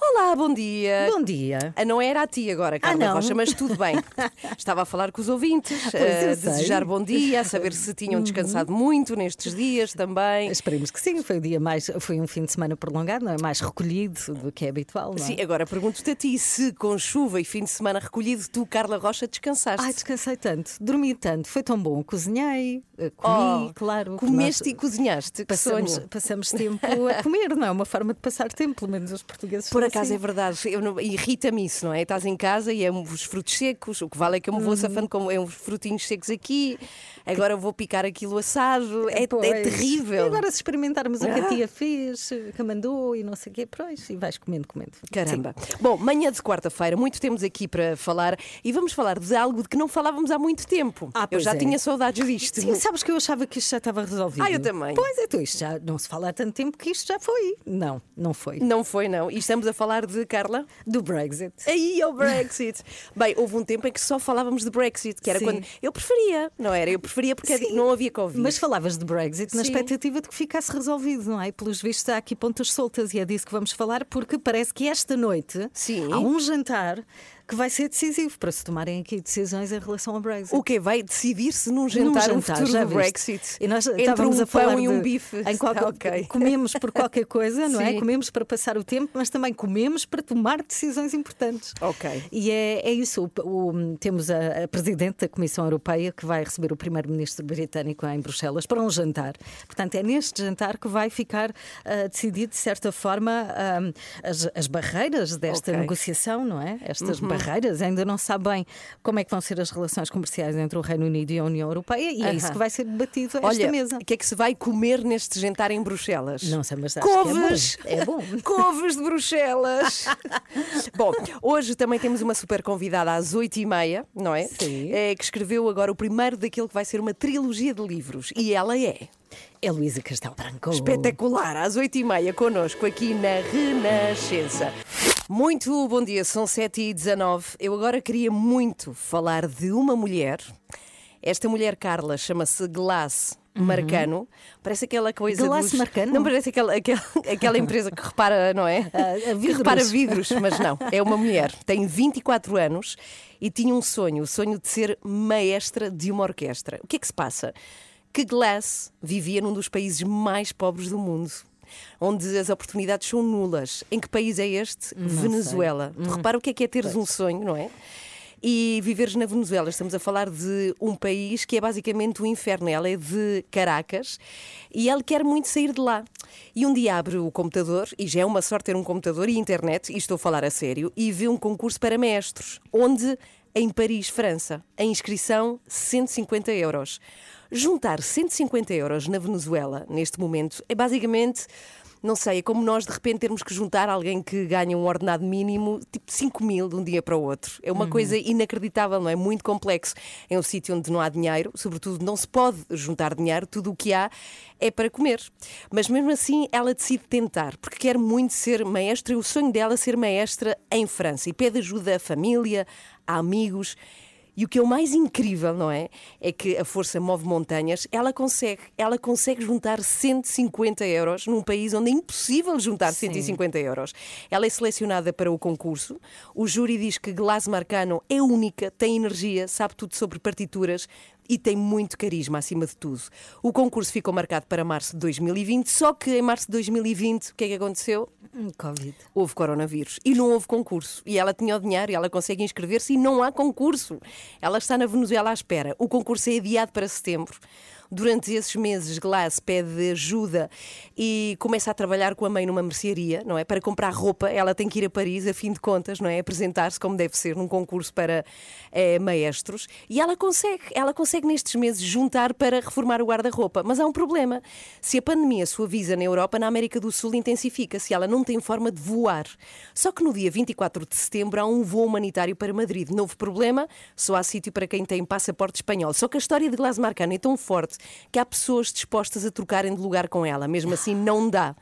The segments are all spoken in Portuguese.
Olá, bom dia. Bom dia. Ah, não era a ti agora, Carla não? Rocha, mas tudo bem. Estava a falar com os ouvintes, a sei. Uhum. desejar bom dia, a saber se tinham descansado muito nestes dias também. Esperemos que sim. Foi, o dia mais, foi um fim de semana prolongado, não é? Mais recolhido do que é habitual. Não é? Sim, agora pergunto-te a ti se com chuva e fim de semana recolhido, tu, Carla Rocha, descansaste. Ai, descansei tanto, dormi tanto, foi tão bom. Cozinhei, eh, comi, Oh, claro. Comeste nós e cozinhaste, Passamos, passamos tempo a comer, não é? Uma forma de passar tempo, pelo menos os portugueses. Por acaso assim. é verdade, irrita-me isso, não é? Estás em casa e é uns frutos secos, o que vale é que eu me Uhum. vou safando com é uns frutinhos secos aqui, agora vou picar aquilo assado, é, é terrível. E agora, se experimentarmos o que Ah. a tia fez, que mandou e não sei o quê, pois, e vais comendo, comendo. Caramba. Bom, manhã de quarta-feira, muito temos aqui para falar e vamos falar de algo de que não falávamos há muito tempo. Ah, eu já é. tinha saudades disto. Sim, sabes que eu achava que isto já estava resolvido. Ah, eu também. Pois é, tu, isto já não se fala há tanto tempo que isto já foi. Não, não foi. Não foi, não. E estamos a falar de Carla? Do Brexit. Aí é o Brexit. Bem, houve um tempo em que só falávamos de Brexit, que era Sim. quando. Eu preferia, não era? Eu preferia porque Sim. não havia Covid. Mas falavas de Brexit na Sim. expectativa de que ficasse resolvido, não é? Pelos vistos há aqui pontas soltas e é disso que vamos falar, porque parece que esta noite Sim. há um jantar que vai ser decisivo para se tomarem aqui decisões em relação ao Brexit. O que vai decidir-se num jantar, Num futuro já do? Brexit? E nós Entre estávamos um a falar pão e um de- bife. Em qualquer, Ok. Comemos por qualquer coisa, não é? Comemos para passar o tempo, mas também comemos para tomar decisões importantes. Ok. E é, é isso. O- o- temos a, a Presidente da Comissão Europeia que vai receber o Primeiro-Ministro britânico em Bruxelas para um jantar. Portanto, é neste jantar que vai ficar ah, decidido, de certa forma, ah, as, as barreiras desta Ok. Uhum. negociação, não é? Estas barreiras. Ainda não sabe bem como é que vão ser as relações comerciais entre o Reino Unido e a União Europeia e é isso Aham. que vai ser debatido a esta Olha, mesa. o que é que se vai comer neste jantar em Bruxelas? Não sei, mas acho que é bom. Couves! É bom. Couves de Bruxelas! bom, hoje também temos uma super convidada às oito e meia, não é? Sim. É, que escreveu agora o primeiro daquilo que vai ser uma trilogia de livros. E ela é É Luísa Castelo Branco. espetacular, às oito e meia, connosco aqui na Renascença. Muito bom dia, são 7 e 19 Eu agora queria muito falar de uma mulher. Esta mulher, Carla, chama-se Glass Marcano. Parece aquela coisa Uhum. Glass dos... Marcano? Não parece aquela, aquela, aquela empresa que repara, não é? Ah, a que vidros. repara vidros, mas não. É uma mulher. Tem 24 anos e tinha um sonho, o sonho de ser maestra de uma orquestra. O que é que se passa? Que Glass vivia num dos países mais pobres do mundo. Onde as oportunidades são nulas. Em que país é este? Venezuela. Tu repara o que é que é teres um sonho, não é? E viveres na Venezuela, estamos a falar de um país que é basicamente o inferno. Ela é de Caracas e ela quer muito sair de lá. E um dia abre o computador, e já é uma sorte ter um computador e internet, e estou a falar a sério, e vê um concurso para mestres, onde, em Paris, França, a inscrição 150 euros. Juntar 150 euros na Venezuela, neste momento, é basicamente. Não sei, é como nós de repente termos que juntar alguém que ganha um ordenado mínimo, tipo 5 mil de um dia para o outro. É uma coisa inacreditável, não é? Muito complexo. É um sítio onde não há dinheiro, sobretudo não se pode juntar dinheiro, tudo o que há é para comer. Mas mesmo assim ela decide tentar, porque quer muito ser maestra e o sonho dela é ser maestra em França. E pede ajuda à família, a amigos. E o que é o mais incrível, não é? É que a força move montanhas, ela consegue, ela consegue juntar 150 euros num país onde é impossível juntar 150 euros. Ela é selecionada para o concurso, o júri diz que Glass Marcano é única, tem energia, sabe tudo sobre partituras e tem muito carisma acima de tudo. O concurso ficou marcado para março de 2020, só que em março de 2020, o que é que aconteceu? Hum, Covid. houve coronavírus e não houve concurso. E ela tinha o dinheiro e ela consegue inscrever-se e não há concurso. Ela está na Venezuela à espera. O concurso é adiado para setembro. Durante esses meses, Glass pede ajuda e começa a trabalhar com a mãe numa mercearia, não é? Para comprar roupa, ela tem que ir a Paris, a fim de contas, não é? Apresentar-se como deve ser num concurso para eh, maestros. E ela consegue, ela consegue nestes meses juntar para reformar o guarda-roupa. Mas há um problema. Se a pandemia suaviza na Europa, na América do Sul intensifica-se. Ela não tem forma de voar. Só que no dia 24 de setembro há um voo humanitário para Madrid. Novo problema, só há sítio para quem tem passaporte espanhol. Só que a história de Glass Marcano é tão forte que há pessoas dispostas a trocarem de lugar com ela. Mesmo assim, não dá.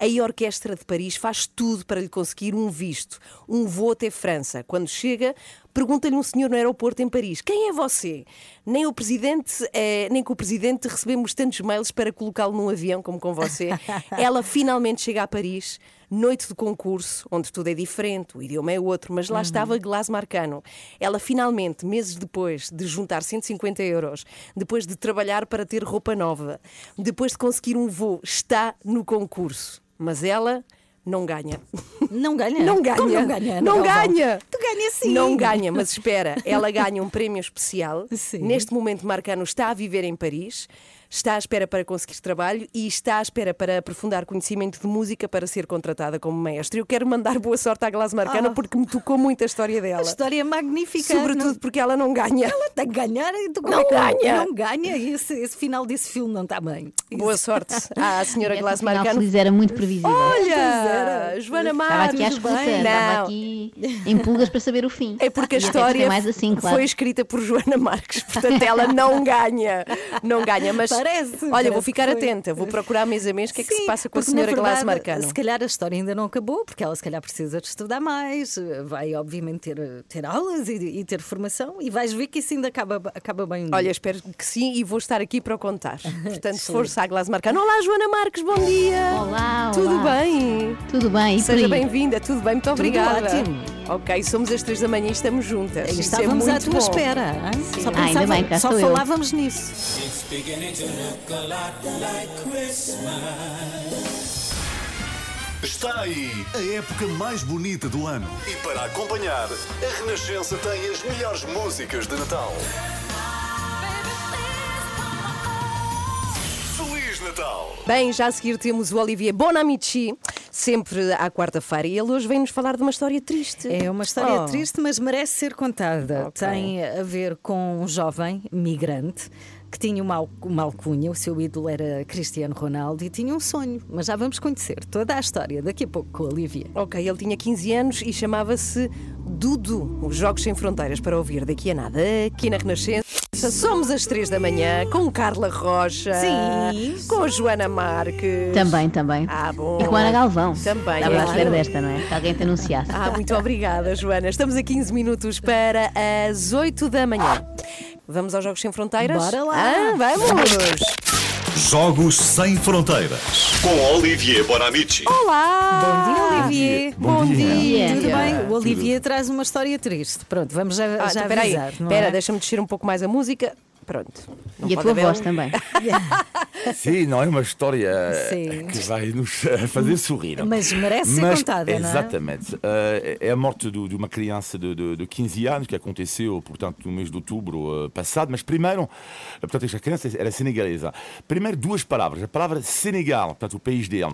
A Orquestra de Paris faz tudo para lhe conseguir um visto, um voo até França. Quando chega, pergunta-lhe um senhor no aeroporto em Paris: Quem é você? Nem o presidente, eh, nem com o presidente recebemos tantos mails para colocá-lo num avião como com você. Ela finalmente chega a Paris. Noite de concurso, onde tudo é diferente, o idioma é outro, mas lá estava Glass Marcano. Ela finalmente, meses depois de juntar 150 euros, depois de trabalhar para ter roupa nova, depois de conseguir um voo, está no concurso. Mas ela não ganha. Não ganha? Não ganha. Como não ganha? Não Galvão? ganha. Tu ganha sim. Não ganha, mas espera, ela ganha um prémio especial. Sim. Neste momento, Marcano está a viver em Paris, está à espera para conseguir trabalho e está à espera para aprofundar conhecimento de música para ser contratada como maestra. Eu quero mandar boa sorte à Glass Marcano Ah. porque me tocou muito a história A dela. história é magnífica. Sobretudo Não- porque ela não ganha. Ela tem que ganhar e tu como Não é ganha. Não ganha. Esse, esse final desse filme não está bem. Boa sorte à senhora final Marcano. feliz era muito previsível. Olha, era. Joana Estava Marques. aqui à escuta, estava aqui em pulgas para saber o fim. É porque a história assim, claro. foi escrita por Joana Marques, portanto ela não ganha. Não ganha, mas Parece, olha, parece vou ficar atenta, vou procurar mês a mês o que é que se passa com a senhora Glass Marcano. Se calhar a história ainda não acabou, porque ela se calhar precisa de estudar mais, vai obviamente ter, ter aulas e, e ter formação, e vais ver que isso ainda acaba, acaba bem. Olha, espero que sim e vou estar aqui para o contar. Portanto, força à Glass Marcano. Olá, Joana Marques, bom dia. Olá, Tudo olá. bem? Tudo bem, e por Seja bem-vinda, tudo bem, muito obrigada. ótimo. Ok, somos às três da manhã e estamos juntas. Isso é estávamos à muito tua bom. espera. hein? Só, Ah, ainda bem, cá só estou eu. falávamos nisso. Está aí a época mais bonita do ano. E para acompanhar, a Renascença tem as melhores músicas de Natal. Feliz Natal! Bem, já a seguir temos o Olivier Bonamici, sempre à quarta-feira, e ele hoje vem-nos falar de uma história triste. É uma história Oh. triste, mas merece ser contada. Ok. Tem a ver com um jovem migrante que tinha uma, uma alcunha, o seu ídolo era Cristiano Ronaldo e tinha um sonho. Mas já vamos conhecer toda a história daqui a pouco com a Olivia. Ok, ele tinha 15 anos e chamava-se Dudu. Os Jogos Sem Fronteiras para ouvir daqui a nada, aqui na Renascença. Somos às 3 da manhã com Carla Rocha. Sim. Com a Joana Marques. Também, também. Ah, bom. E com a Ana Galvão. Também, Estava é à espera desta, não é? Que alguém te anunciasse. Ah, muito obrigada, Joana. Estamos a 15 minutos para as 8 da manhã. Vamos aos Jogos Sem Fronteiras? Bora lá. Ah, vamos! Jogos Sem Fronteiras. Com Olivier Bonamici. Olá! Bom dia, Olivier. Bom dia. dia. Tudo bem? O Olivier traz uma história triste. Pronto, vamos já, Ah, já então, avisar. Espera, é? deixa-me descer um pouco mais a música. Pronto. Não E a tua haver voz também. Sim, não é uma história Sim. que vai nos eh, fazer sorrir. Mas merece ser Mas, contada, não é? Exatamente. Eh, é a morte do- de uma criança de, de, de 15 anos que aconteceu, portanto, no mês de outubro eh, passado. Mas primeiro, portanto, esta criança era senegalesa. Primeiro, duas palavras. A palavra Senegal, portanto, o país dele.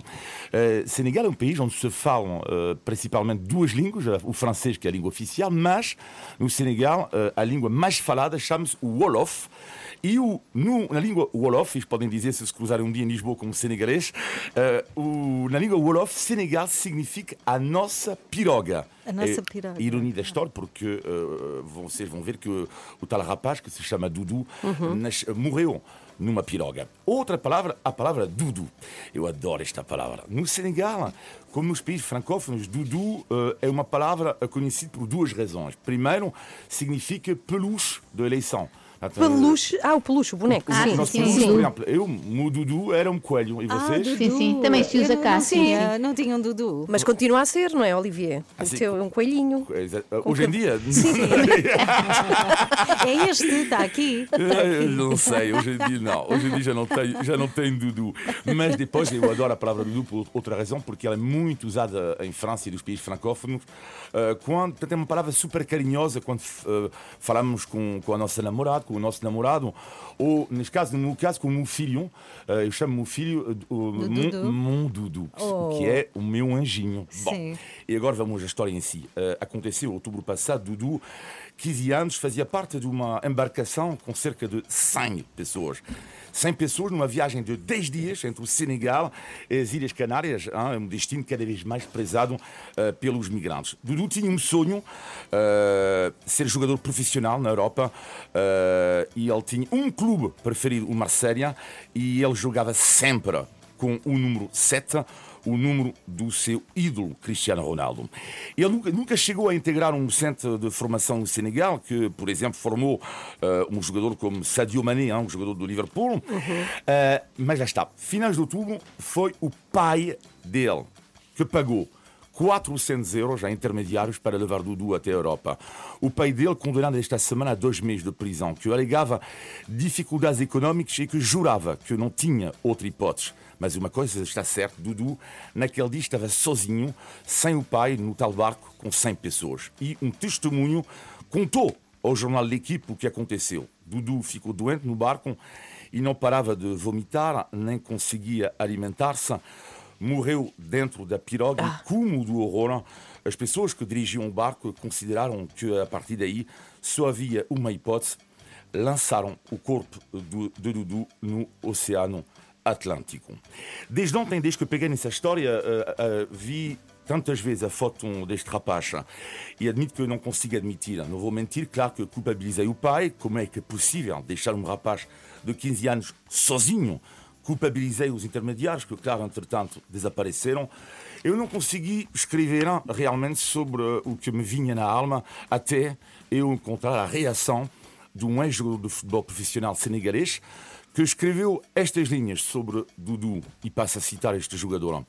Senegal é um país onde se falam principalmente duas línguas, o francês, que é a língua oficial, mas no Senegal a língua mais falada chama-se o Wolof. E o, no, na língua Wolof, eles podem dizer, se se cruzarem um dia em Lisboa com um senegalês, eh, o, na língua Wolof, Senegal significa a nossa piroga. A nossa É piroga. Ironia da história, porque eh, vocês vão ver que o tal rapaz, que se chama Dudu, nas- morreu numa piroga. Outra palavra, a palavra Dudu. Eu adoro esta palavra. No Senegal, como nos países francófonos, Dudu eh, é uma palavra conhecida por duas razões. Primeiro, significa peluche de eleição. Portanto, Peluche. Ah, o peluche, o boneco. Ah, sim, nós sim, sim. por exemplo, eu, o Dudu era um coelho. E vocês? Ah, Sim, sim, também se usa cá, Não, sim, tinha, não tinha um Dudu. Mas continua a ser, não é, Olivier? Ah, o sim. teu é um coelhinho. Exa- Hoje em dia. É este, está aqui. Não sei, hoje em dia não. Hoje em dia já não tenho, já não tenho Dudu. Mas depois eu adoro a palavra Dudu por outra razão, porque ela é muito usada em França e nos países francófonos. Quando, portanto, é uma palavra super carinhosa quando falamos com, com a nossa namorada, com o nosso namorado, ou, neste caso, no caso, com o meu filho. Uh, eu chamo o meu filho uh, o mon, Dudu? mon Dudu, Oh. que é o meu anjinho. Bom, Sim. e agora vamos à história em si. Uh, aconteceu outubro passado, Dudu, 15 anos, fazia parte de uma embarcação com cerca de 100 pessoas. 100 pessoas numa viagem de 10 dias entre o Senegal e as Ilhas Canárias, hein, um destino cada vez mais prezado uh, pelos migrantes. Dudu tinha um sonho, uh, ser jogador profissional na Europa, uh, e ele tinha um clube preferido, o Marselha, e ele jogava sempre com o número 7, o número do seu ídolo, Cristiano Ronaldo. Ele nunca, chegou a integrar um centro de formação no Senegal, que, por exemplo, formou eh, um jogador como Sadio Mané, um jogador do Liverpool. Eh, mas lá está, finais de outubro, foi o pai dele que pagou 400 euros a intermediários para levar Dudu até a Europa. O pai dele condenado esta semana a dois meses de prisão, que alegava dificuldades económicas e que jurava que não tinha outra hipótese. Mas uma coisa está certa, Dudu, naquele dia estava sozinho, sem o pai, no tal barco, com 100 pessoas. E um testemunho contou ao jornal L'Equipe o que aconteceu. Dudu ficou doente no barco e não parava de vomitar, nem conseguia alimentar-se. Morreu dentro da piroga e, como do horror, as pessoas que dirigiam o barco consideraram que, a partir daí, só havia uma hipótese: lançaram o corpo de Dudu no Oceano Atlântico. Desde ontem, desde que peguei nessa história, eh, eh, vi tantas vezes a foto deste rapaz e admito que eu não consigo admitir. Não vou mentir, claro que culpabilizei o pai. Como é que é possível deixar um rapaz de 15 anos sozinho? culpabilizei os intermediários, que, claro, entretanto, desapareceram. Eu não consegui escrever realmente sobre o que me vinha na alma até eu encontrar a reação de um ex-jogador de futebol profissional senegalês que escreveu estas linhas sobre Dudu e passa a citar este jogador.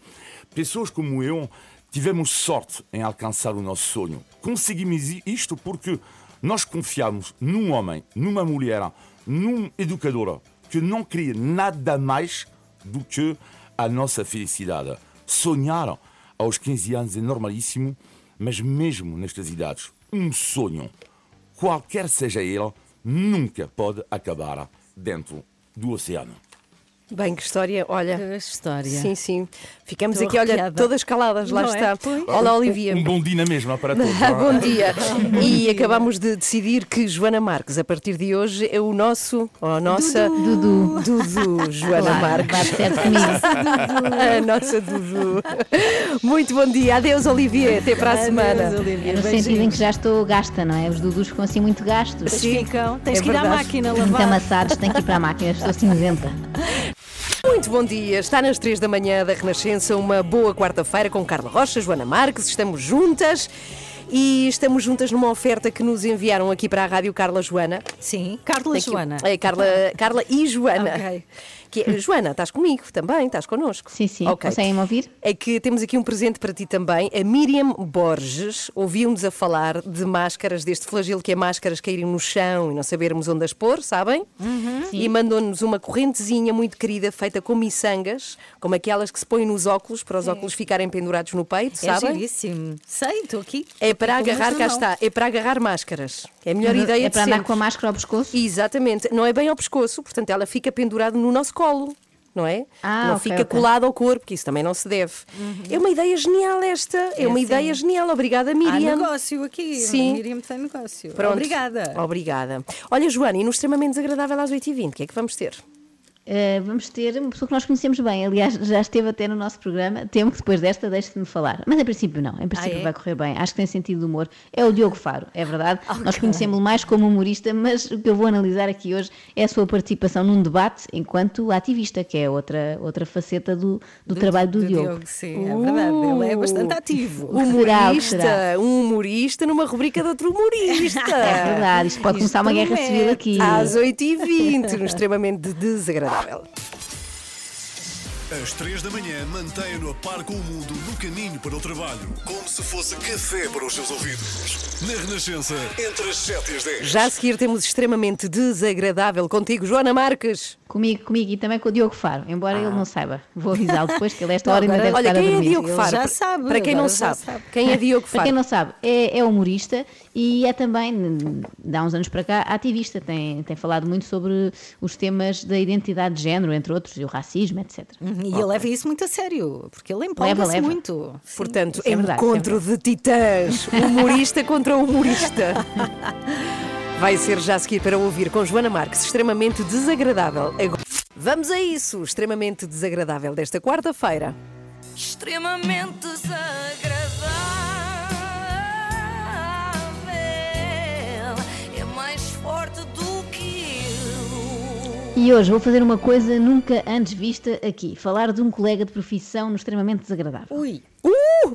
Pessoas como eu tivemos sorte em alcançar o nosso sonho. Conseguimos isto porque nós confiamos num homem, numa mulher, num educador que não queria nada mais do que a nossa felicidade. Sonhar aos 15 anos é normalíssimo, mas mesmo nestas idades, um sonho, qualquer seja ele, nunca pode acabar dentro do oceano. Bem, que história, olha. Que história. Sim, sim. Ficamos Estou aqui, olha, todas caladas, lá Não é? está. Pois. Olá, Olivia. Um bom dia na mesma para todos. é? Bom dia. E acabamos de decidir que Joana Marques, a partir de hoje, é o nosso, ou a nossa. Dudu. Dudu, Joana Claro, Marques. comigo. A nossa Dudu. Muito bom dia. Adeus, Olivia. Até para a semana. Adeus, Olivia. É no Beijinhos. sentido em que já estou gasta, não é? Os Dudus ficam assim muito gastos. Sim, Ficam. Tens é que ir à verdade. máquina Muito lavar. amassados, tenho que ir para a máquina, estou cinzenta. Muito bom dia. Está nas três da manhã da Renascença. Uma boa quarta-feira com Carla Rocha, Joana Marques. Estamos juntas. E estamos juntas numa oferta que nos enviaram aqui para a Rádio Carla Joana. Sim, Carla que- Joana. É, Carla, Carla e Joana. Ok. Que é- Joana, estás comigo também? Estás connosco? Sim, sim, Ok. conseguem-me ouvir? É que temos aqui um presente para ti também. A Miriam Borges ouviu-nos a falar de máscaras, deste flagelo que é máscaras caírem no chão e não sabermos onde as pôr, sabem? E mandou-nos uma correntezinha muito querida, feita com miçangas, como aquelas que se põem nos óculos, para os óculos ficarem pendurados no peito, É sabem? giríssimo. Sei, estou aqui. É para agarrar, cá está, é para agarrar máscaras. É a melhor ideia É de para andar com a máscara ao pescoço? Exatamente, não é bem ao pescoço, portanto ela fica pendurada no nosso colo. Não é? Ah, não ok, fica ok. colada ao corpo, que isso também não se deve. É uma ideia genial esta. É, uma sim. ideia genial. Obrigada, Há Miriam. negócio aqui. Sim. Miriam tem negócio. Pronto. Obrigada. Obrigada. Olha, Joana, e no extremamente desagradável às 8h20, o que é que vamos ter? Uh, vamos ter uma pessoa que nós conhecemos bem, aliás, já esteve até no nosso programa. Temo que depois desta deixe-me falar. Mas em princípio, não. Em princípio, Ah, é? vai correr bem. Acho que tem sentido de humor. É o Diogo Faro, é verdade. Nós conhecemos-lo mais como humorista, mas o que eu vou analisar aqui hoje é a sua participação num debate enquanto ativista, que é outra, outra faceta do, do, trabalho do, Diogo. Sim, é verdade. Ele é bastante ativo. Humorista, será? um humorista numa rubrica de outro humorista. É verdade, isto pode começar uma guerra civil aqui. Às 8h20, no extremamente desagradável. Às três da manhã, mantenha-no a par com o mundo no caminho para o trabalho. Como se fosse café para os seus ouvidos. Na Renascença, entre as 7 e as 10. Já a seguir temos extremamente desagradável contigo, Joana Marques. Comigo, comigo e também com o Diogo Faro, embora ele não saiba. Vou avisá-lo depois, que ele a esta hora ainda agora- deve Olha, estar a quem é dormir. Diogo Ele Faro? já Para- sabe, Para quem não sabe, sabe. quem é Diogo Para Faro? quem não sabe, é, é humorista e é também, há uns anos para cá, ativista. Tem, tem falado muito sobre os temas da identidade de género, entre outros, e o racismo, etc. E ele leva isso muito a sério, porque ele Leva, empolga-se muito. Sim. Portanto, é verdade, encontro é de titãs, humorista contra humorista. Vai ser já a seguir para ouvir com Joana Marques, extremamente desagradável. Agora- Vamos a isso, extremamente desagradável desta quarta-feira. extremamente desagradável. É mais forte do que E hoje vou fazer uma coisa nunca antes vista aqui: falar de um colega de profissão no extremamente desagradável. Ui,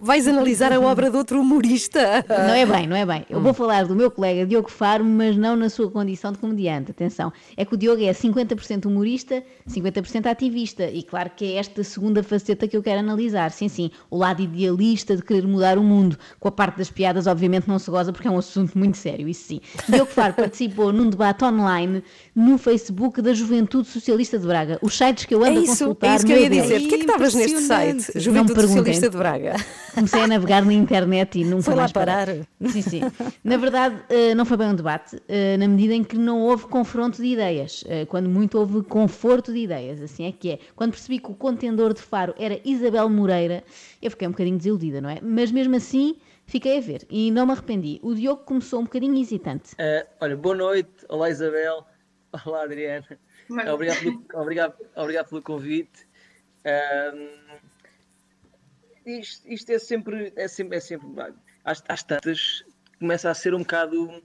Vais analisar a obra de outro humorista. Não é bem, não é bem. Eu vou falar do meu colega Diogo Faro, mas não na sua condição de comediante. Atenção, é que o Diogo é 50% humorista, 50% ativista. E claro que é esta segunda faceta que eu quero analisar. Sim, sim, o lado idealista de querer mudar o mundo. Com a parte das piadas, obviamente, não se goza porque é um assunto muito sério, isso sim. Diogo Faro participou num debate online no Facebook da Juventude Socialista de Braga. Os sites que eu É ando a isso, consultar. é isso que eu ia dizer. Porquê que estavas neste site? Juventude. Socialista de Braga. Comecei a navegar na internet e nunca Foi lá mais parei. parar. Sim, sim. Na verdade, eh, não foi bem um debate, eh, na medida em que não houve confronto de ideias. Eh, Quando muito houve conforto de ideias, assim é que é. Quando percebi que o contendor de Faro era Isabel Moreira, eu fiquei um bocadinho desiludida, não é? Mas mesmo assim, fiquei a ver e não me arrependi. O Diogo começou um bocadinho hesitante. Eh, olha, boa noite. Olá, Isabel. Olá, Adriana. Obrigado pelo, obrigado, obrigado pelo convite. Ahm, isto, isto é sempre. É sempre, é sempre às, às tantas, começa a ser um bocado.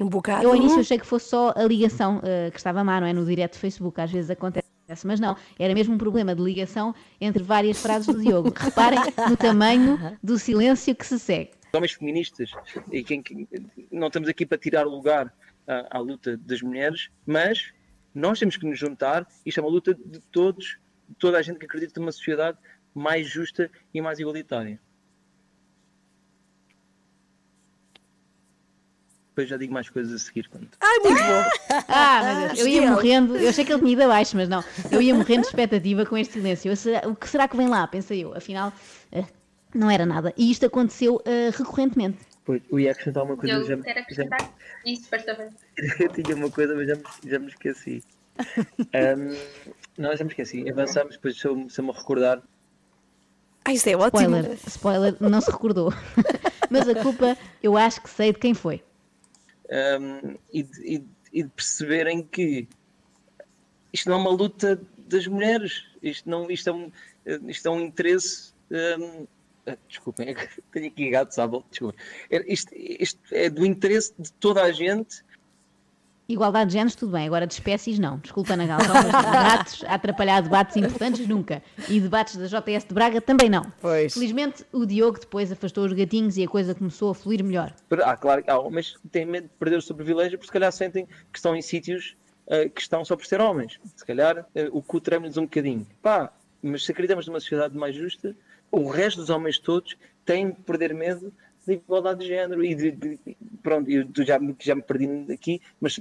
Um bocado. Eu ao início achei que fosse só a ligação eh, que estava má, não é? No direto do Facebook, às vezes acontece. Mas não, era mesmo um problema de ligação entre várias frases do Diogo. Reparem no tamanho do silêncio que se segue. homens feministas e quem, quem- não estamos aqui para tirar lugar à, à luta das mulheres, mas nós temos que nos juntar. Isto é uma luta de todos, de toda a gente que acredita numa sociedade mais justa e mais igualitária. Depois já digo mais coisas a seguir. Quando... Ai, muito bom. Ah, meu Deus, eu ia morrendo, eu achei que ele tinha ido abaixo, mas não, eu ia morrendo de expectativa com este silêncio. Eu, o que será que vem lá? Pensei eu, afinal, eh, não era nada. E isto aconteceu eh, recorrentemente. Pois, eu ia acrescentar uma coisa, Eu mas já, quero já, acrescentar isso, por favor. eu tinha uma coisa, mas já me, já me esqueci. Ahm, não, já me esqueci. Avançamos, depois se eu, se eu me recordar. Ah, isto é ótimo. Spoiler, spoiler, não se recordou. mas a culpa, eu acho que sei de quem foi. um, e, de, e de- e de perceberem que isto não é uma luta das mulheres, isto, não, isto, é, um, isto é um interesse. um, ah, desculpem, é que tenho aqui gatos à volta, desculpem. Isto, isto é do interesse de toda a gente. Igualdade de géneros, tudo bem, agora de espécies, não. Desculpa, Ana Galvão, mas a atrapalhar debates importantes, nunca. E debates da JS de Braga também não. Pois. Felizmente, o Diogo depois afastou os gatinhos e a coisa começou a fluir melhor. Ah, claro que há homens que têm medo de perder o seu privilégio porque se calhar sentem que estão em sítios ah, que estão só por ser homens. Se calhar ah, o cu treme-lhes um bocadinho. Pá, mas se acreditamos numa sociedade mais justa, o resto dos homens todos têm de perder medo da igualdade de género e de, de- pronto, eu já, já me perdi aqui, mas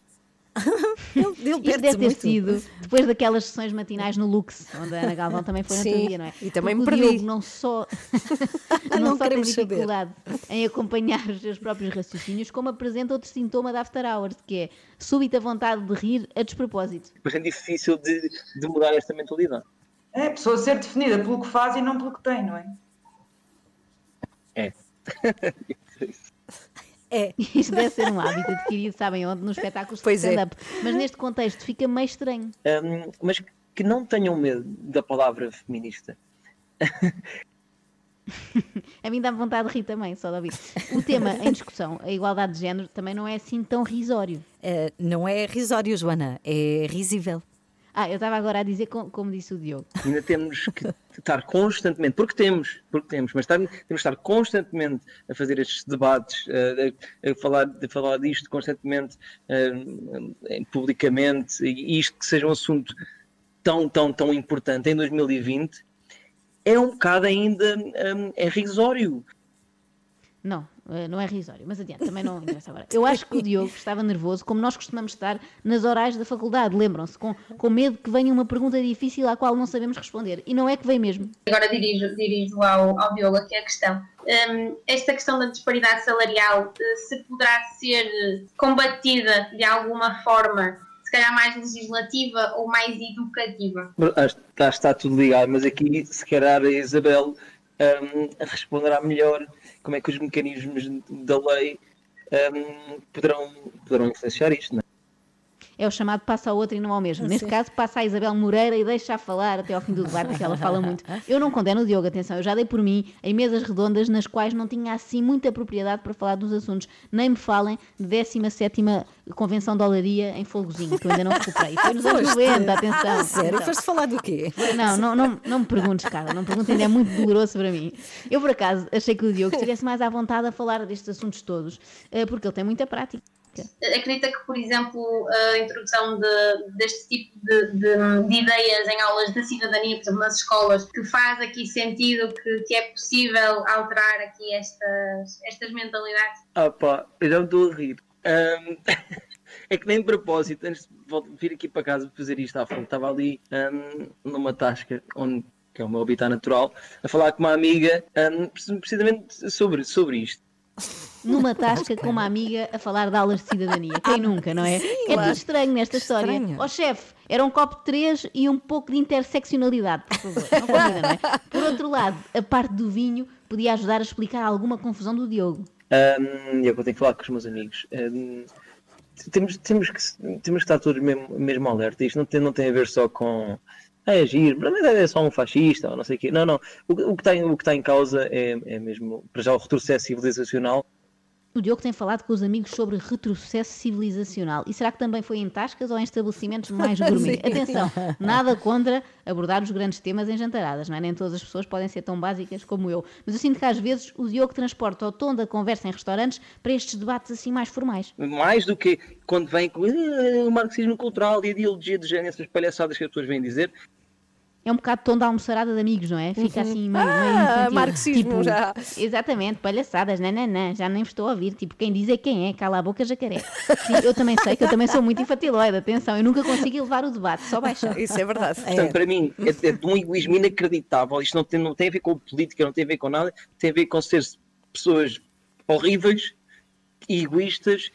Ele, ele perde-se deve ter muito. sido depois daquelas sessões matinais no Lux, onde a Ana Galvão também foi Sim, dia, não é? e também Porque me o perdi. Diogo não só, Não não só tem queremos saber. dificuldade em acompanhar os seus próprios raciocínios, como apresenta outro sintoma da After Hours, que é súbita vontade de rir a despropósito. depois é difícil de, de mudar esta mentalidade. É a pessoa ser definida pelo que faz e não pelo que tem, não é? É. É. Isto deve ser um hábito adquirido, sabem onde? Nos espetáculos de Pois é. stand-up. Mas neste contexto fica meio estranho. Um, mas que não tenham medo da palavra feminista. A mim dá-me vontade de rir também, só de ouvir. O tema em discussão, a igualdade de género, também não é assim tão risório. Eh, não é risório, Joana, é risível. Ah, eu estava agora a dizer com- como disse o Diogo. Ainda temos que estar constantemente, porque temos, porque temos, mas estar- temos que estar constantemente a fazer estes debates, a, a- a falar, a falar disto constantemente, em- publicamente, e isto que seja um assunto tão, tão, tão importante em 2020, é um bocado ainda hum, é risório. Não, eh, não é risório, mas adiante, também não interessa agora. Eu acho que o Diogo estava nervoso, como nós costumamos estar nas orais da faculdade, lembram-se, com, com medo que venha uma pergunta difícil à qual não sabemos responder. E não é que vem mesmo. Agora dirijo, dirijo ao, ao Diogo aqui a questão. Hum, esta questão da disparidade salarial eh, se poderá ser eh, combatida de alguma forma, se calhar mais legislativa ou mais educativa? Ah, Está, está tudo ligado, mas aqui se calhar a Isabel hum, responderá melhor como é que os mecanismos da lei hum, poderão, poderão influenciar isto. É? é o chamado passa ao outro e não ao mesmo. Neste caso, passa a Isabel Moreira e deixa a falar até ao fim do debate, porque ela fala muito. Eu não condeno o Diogo, atenção, eu já dei por mim em mesas redondas nas quais não tinha assim muita propriedade para falar dos assuntos. Nem me falem de 17 Convenção de Olaria em Folgozinho, que eu ainda não recuperei. Foi nos anos 90, atenção. Ah, sério? Então, Foste falar do quê? não, não, não, não me perguntes, cara, não me perguntes, ainda é muito doloroso para mim. Eu, por acaso, achei que o Diogo estivesse mais à vontade a falar destes assuntos todos, eh, porque ele tem muita prática. Acredita que, por exemplo, a introdução de, deste tipo de, de- de ideias em aulas de cidadania, por exemplo, nas escolas, que faz aqui sentido que, que é possível alterar aqui estas, estas mentalidades? Ah pá, eu já me estou a rir. Ahm, é que nem de propósito, antes de vir aqui para casa fazer isto à frente, estava ali ahm, numa tasca, onde, que é o meu habitat natural, a falar com uma amiga ahm, precisamente sobre, sobre isto. Numa tasca com uma amiga a falar de aulas de cidadania. Quem nunca, não é? sim, é claro. tudo estranho nesta história. Ó chefe, era um copo de três e um pouco de interseccionalidade, por favor. Não combina, não é? Por outro lado, a parte do vinho podia ajudar a explicar alguma confusão do Diogo. Que eu tenho que falar com os meus amigos. Ahm, temos, temos, que, temos que estar todos mesmo, mesmo alerta. Isto não tem, não tem a ver só com ah, é para mim é só um fascista ou não sei o quê. Não, não. O, que- o que está em, o que está em causa é, é mesmo, para já, o retrocesso civilizacional. O Diogo tem falado com os amigos sobre retrocesso civilizacional. E será que também foi em tascas ou em estabelecimentos mais gourmet? Atenção, nada contra abordar os grandes temas em jantaradas, não é? Nem todas as pessoas podem ser tão básicas como eu. Mas eu sinto que às vezes o Diogo transporta o tom da conversa em restaurantes para estes debates assim mais formais. Mais do que quando vem com "Ah, o marxismo cultural e a ideologia de género, essas palhaçadas que as pessoas vêm dizer. É um bocado tom da almoçarada de amigos, não é? Fica assim meio, meio Ah, marxismo Tipo, já. Exatamente, palhaçadas, não, não, não, já nem vos estou a ouvir. Tipo, quem diz é quem é, cala a boca, jacaré. Sim, eu também sei que eu também sou muito infantiloide, atenção, eu nunca consigo levar o debate, só baixar. Isso é verdade. Portanto, para mim, é, é de um egoísmo inacreditável. Isto não tem, não tem a ver com política, não tem a ver com nada, tem a ver com ser pessoas horríveis e egoístas.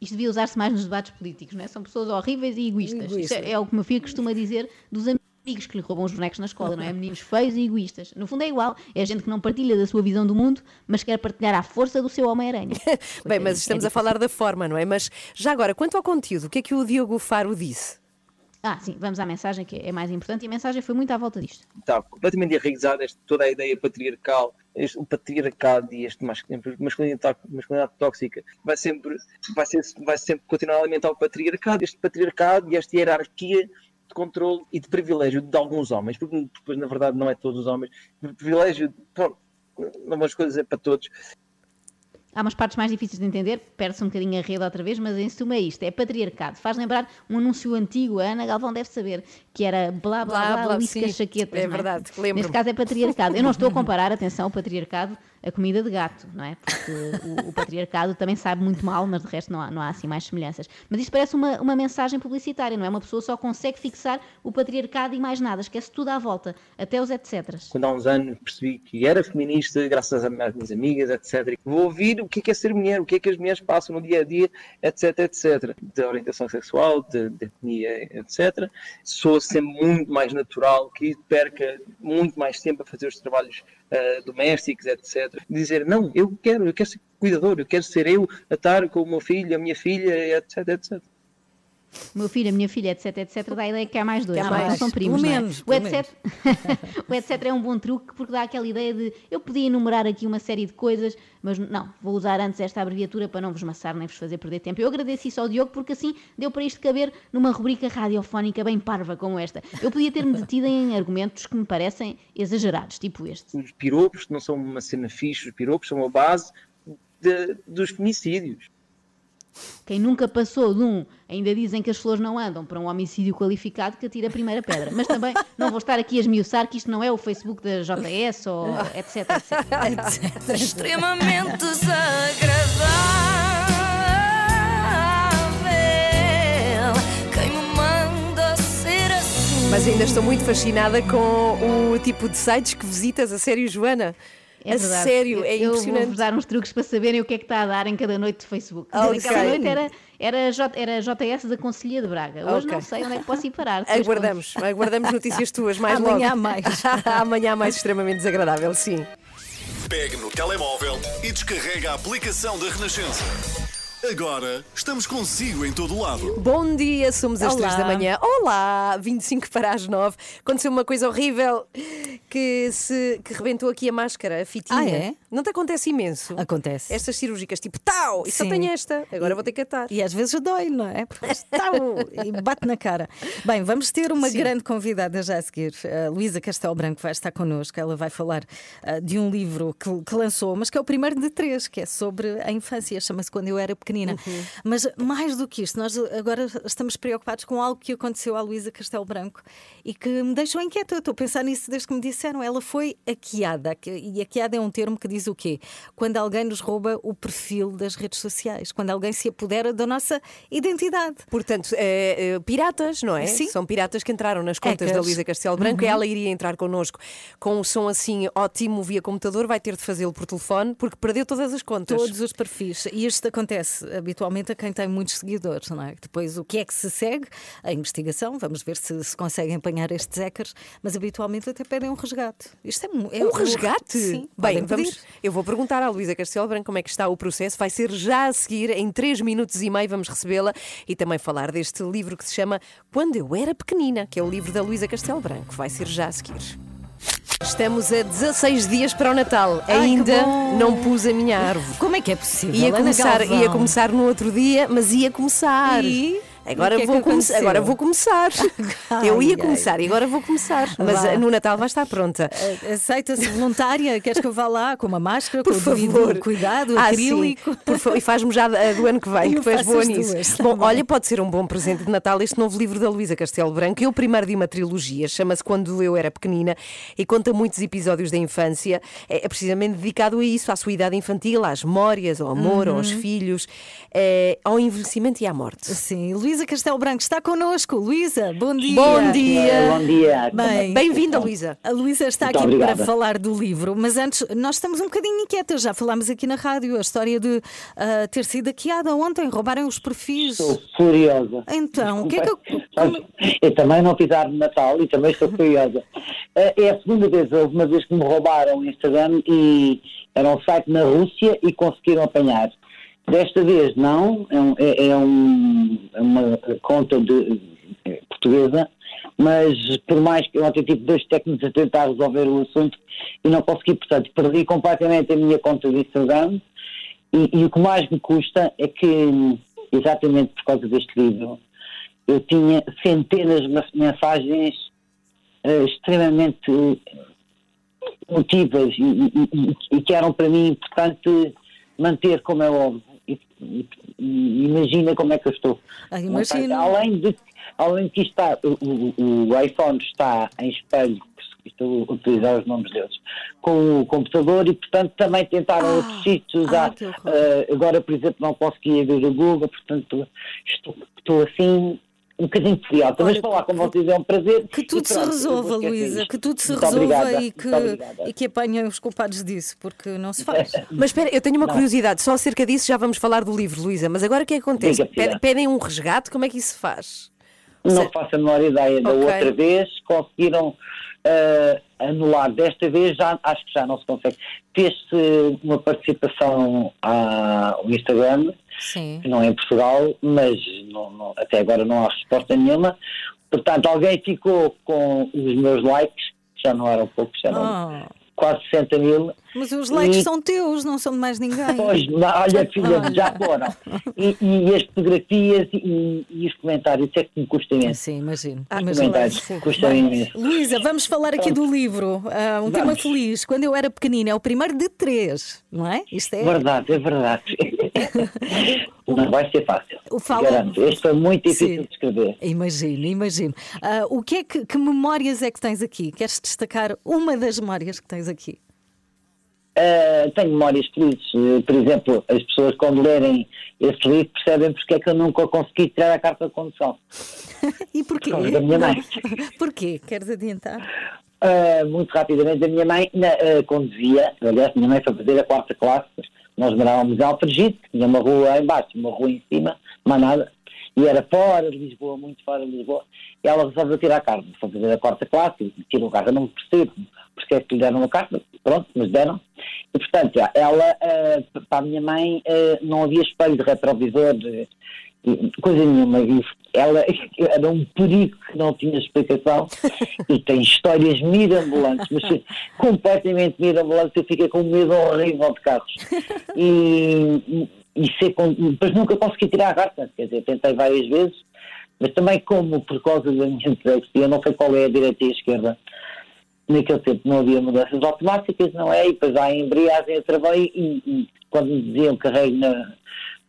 Isto devia usar-se mais nos debates políticos, não é? São pessoas horríveis e egoístas. Isto Egoístas. é, é o que o meu filho costuma dizer dos amigos que lhe roubam os bonecos na escola, não é? Meninos feios e egoístas. No fundo é igual, é gente que não partilha da sua visão do mundo, mas quer partilhar à força do seu Homem-Aranha. Bem, mas estamos é a falar da forma, não é? Mas já agora, quanto ao conteúdo, o que é que o Diogo Faro disse? Ah, sim, vamos à mensagem que é mais importante e a mensagem foi muito à volta disto. Está completamente enraizada esta- toda a ideia patriarcal, este, o patriarcado e este mas- masculinidade, masculinidade tóxica vai sempre, vai, ser, vai sempre continuar a alimentar o patriarcado, este patriarcado e esta hierarquia de controle e de privilégio de alguns homens, porque depois na verdade não é todos os homens, de privilégio, pronto, algumas coisas é para todos, Há umas partes mais difíceis de entender, perde-se um bocadinho a rede outra vez, mas em suma é isto, é patriarcado. Faz lembrar um anúncio antigo, a Ana Galvão deve saber, que era blá blá Blá, blá, blá, sim, chaquetas. é não verdade, lembro-me. Neste caso é patriarcado. Eu não estou a comparar, atenção, o patriarcado a comida de gato, não é? Porque o, o patriarcado também sabe muito mal, mas de resto não há, não há assim mais semelhanças. Mas isto parece uma, uma mensagem publicitária, não é? Uma pessoa só consegue fixar o patriarcado e mais nada, esquece tudo à volta, até os etc. quando há uns anos percebi que era feminista, graças às minhas amigas, etc. Vou ouvir o que é, que é ser mulher, o que é que as mulheres passam no dia a dia, etc, etc. Da orientação sexual, de, de etnia, etc. Sou sempre muito mais natural, que perca muito mais tempo a fazer os trabalhos ah, domésticos, etc. Dizer, não, eu quero, eu quero ser cuidador, eu quero ser eu a estar com o meu filho, a minha filha, etc, etc. O meu filho, a minha filha, etc, etc, dá a ideia que há mais dois, Que há não, é? mais, são primos, pelo não é? menos, o, etc, o etc é um bom truque porque dá aquela ideia de eu podia enumerar aqui uma série de coisas, mas não, vou usar antes esta abreviatura para não vos maçar nem vos fazer perder tempo. Eu agradeço isso ao Diogo porque assim deu para isto caber numa rubrica radiofónica bem parva como esta. Eu podia ter-me detido em argumentos que me parecem exagerados, tipo este. Os piropos não são uma cena fixe, os piropos são a base de- dos femicídios. Quem nunca passou de um ainda dizem que as flores não andam para um homicídio qualificado que atira a primeira pedra. Mas também não vou estar aqui a esmiuçar que isto não é o Facebook da JS ou etc, etc. Extremamente desagradável. Quem me manda ser assim? Mas ainda estou muito fascinada com o tipo de sites que visitas, a sério, Joana. É a verdade. sério, é eu, Eu impressionante. vou-vos dar uns truques para saberem o que é que está a dar em cada noite de Facebook. Ok. Aquela noite era, era, J, era JS da Conselhia de Braga. Hoje Ok. não sei onde é que posso ir parar. Aguardamos, aguardamos notícias tuas mais Amanhã logo. mais. Amanhã mais extremamente desagradável, sim. Pegue no telemóvel e descarrega a aplicação da Renascença. Agora estamos consigo em todo lado. Bom dia, somos às Olá. 3 da manhã. Olá, 25 para as 9. Aconteceu uma coisa horrível que se que rebentou aqui a máscara, a fitinha. Ah, é? Não te acontece imenso? Acontece. Estas cirúrgicas, tipo, tal, e só Sim. tenho esta. Agora vou ter que atar. E às vezes dói, não é? Porque está e bate na cara. Bem, vamos ter uma Sim. grande convidada já a seguir. A Luísa Castelo Branco vai estar connosco. Ela vai falar ah, de um livro que, que lançou, mas que é o primeiro de três, que é sobre a infância. Chama-se Quando Eu Era Pequenina. Uhum. Mas mais do que isto, nós agora estamos preocupados com algo que aconteceu à Luísa Castelo Branco e que me deixou inquieta. Eu Estou a pensar nisso desde que me disseram. Ela foi hackeada. E hackeada é um termo que diz o quê? Quando alguém nos rouba o perfil das redes sociais. Quando alguém se apodera da nossa identidade. Portanto, eh, eh, piratas, não é? Sim. São piratas que entraram nas contas Hackers. da Luísa Castelo Branco e Uhum. ela iria entrar connosco com um som assim ótimo via computador, vai ter de fazê-lo por telefone porque perdeu todas as contas. Todos os perfis. E isto acontece habitualmente a quem tem muitos seguidores, não é? Depois, o que é que se segue? A investigação, vamos ver se se conseguem apanhar estes hackers, mas habitualmente até pedem um resgate. Isto é, é Um resgate? Sim, Bem, vamos, eu vou perguntar à Luísa Castelo Branco como é que está o processo. Vai ser já a seguir, em 3 minutos e meio, vamos recebê-la e também falar deste livro que se chama Quando Eu Era Pequenina, que é o livro da Luísa Castelo Branco. Vai ser já a seguir. Estamos a 16 dias para o Natal. Ai, Ainda não pus a minha árvore. Como é que é possível? Ia Ana começar, Galvão? ia começar no outro dia, mas ia começar. E? Agora o que é vou que? Agora vou começar. Eu Ai, ia ai. começar e agora vou começar. Mas Vá. eh, no Natal vai estar pronta. Eh, Aceita-se voluntária? Queres que eu vá lá com uma máscara, Por com o favor. cuidado, Ah, acrílico? sim. Por favor, e faz-me já do ano que vem, Eu que faço boa nisso. duas, tá Bom, bem. olha, pode ser um bom presente de Natal este novo livro da Luísa Castelo Branco. Eu primeiro de uma trilogia, chama-se Quando Eu Era Pequenina e conta muitos episódios da infância. É, é precisamente dedicado a isso, à sua idade infantil, às memórias, ao amor, Uhum. aos filhos, eh, ao envelhecimento e à morte. Sim, Luísa Castelo Branco está connosco. Luísa, bom dia. Bom dia. Bom dia. Bem, Bem-vinda, Luísa. A Luísa está Muito aqui obrigada. para falar do livro, mas antes nós estamos um bocadinho inquietas. Já falámos aqui na rádio a história de ah, ter sido hackeada ontem, roubarem os perfis. Estou furiosa. Então, o que é que eu. Eu também não fiz árvore de Natal e também estou furiosa. Eh, É a segunda vez, houve uma vez que me roubaram o Instagram e era um site na Rússia e conseguiram apanhar. Desta vez não, é, é- é um- é uma conta de, é, portuguesa, mas por mais que eu ontem tive dois técnicos a tentar resolver o assunto e não consegui, portanto, perdi completamente a minha conta de Instagram e, e o que mais me custa é que, exatamente por causa deste livro, eu tinha centenas de mensagens eh, extremamente emotivas e, e- e- e que eram para mim importante manter como é óbvio. E, e- e imagina como é que eu estou. Ah, imagino. Além de, além de que está, o, o- o iPhone está em espelho, estou a utilizar os nomes deles, com o computador e, portanto, também tentaram outros sítios ah. Eh, agora, por exemplo, não conseguia ver o Google, portanto, estou, estou assim um bocadinho furiosa. Mas falar com vocês é um prazer. Que tudo se pronto, eu resolva, Luísa, que tudo se Muito resolva obrigada, e, que, e que apanhem os culpados disso, porque não se faz. Mas espera, eu tenho uma Não. curiosidade, só acerca disso já vamos falar do livro, Luísa. Mas agora o que é que acontece? Diga, Pedem um resgate, como é que isso se faz? Não Certo. faço a menor ideia. Da Ok. outra vez conseguiram eh, anular. Desta vez já acho que já não se consegue. Fez-se uma participação ao Instagram, Sim. não é em Portugal, mas não- não- até agora não há resposta nenhuma. Portanto, alguém ficou com os meus likes, que já não eram poucos, já eram Ah, quase 60 mil. Mas os likes E- são teus, não são de mais ninguém. Pois, olha, filha, Olha. já foram. E, e as fotografias e, e os comentários, isso é que me custa imenso. Sim, imagino. Ah, imagino. comentários custam imenso. Luísa, vamos falar aqui do livro. Ah, um tema Vamos. feliz. Quando eu era pequenina, é o primeiro de três, não é? Isto é. Verdade, é verdade. Não vai ser fácil. O fala- Garanto. Este é muito difícil Sim. de escrever. Imagino, imagino. Ah, o que é que, que memórias é que tens aqui? Queres destacar uma das memórias que tens aqui? Uh, tenho memórias felizes. Uh, Por exemplo, as pessoas quando lerem esse livro percebem porque é que eu nunca consegui tirar a carta de condução. E porquê? Por da minha mãe. Porquê? Queres adiantar? Uh, muito rapidamente, a minha mãe na, conduzia, aliás, a minha mãe foi fazer a quarta classe, nós morávamos em Alfragide, tinha uma rua em baixo, uma rua em cima, mais nada, e era fora de Lisboa, muito fora de Lisboa, e ela resolveu tirar a carta, foi fazer a quarta classe, e tirou o carro, eu não percebo, porque que lhe deram uma carta, pronto, mas deram. E, portanto, ela, eh, para a minha mãe, eh, não havia espelho de retrovisor, eh, coisa nenhuma. E ela era um perigo que não tinha explicação e tem histórias mirabolantes, mas completamente mirabolantes. Eu fiquei com medo horrível de carros. E, e ser, depois nunca consegui tirar a carta, quer dizer, tentei várias vezes, mas também como por causa da minha dislexia, não sei qual é a direita e a esquerda. Naquele tempo não havia mudanças automáticas, não é? E depois há a embreagem a trabalho e, e quando me diziam carregue na,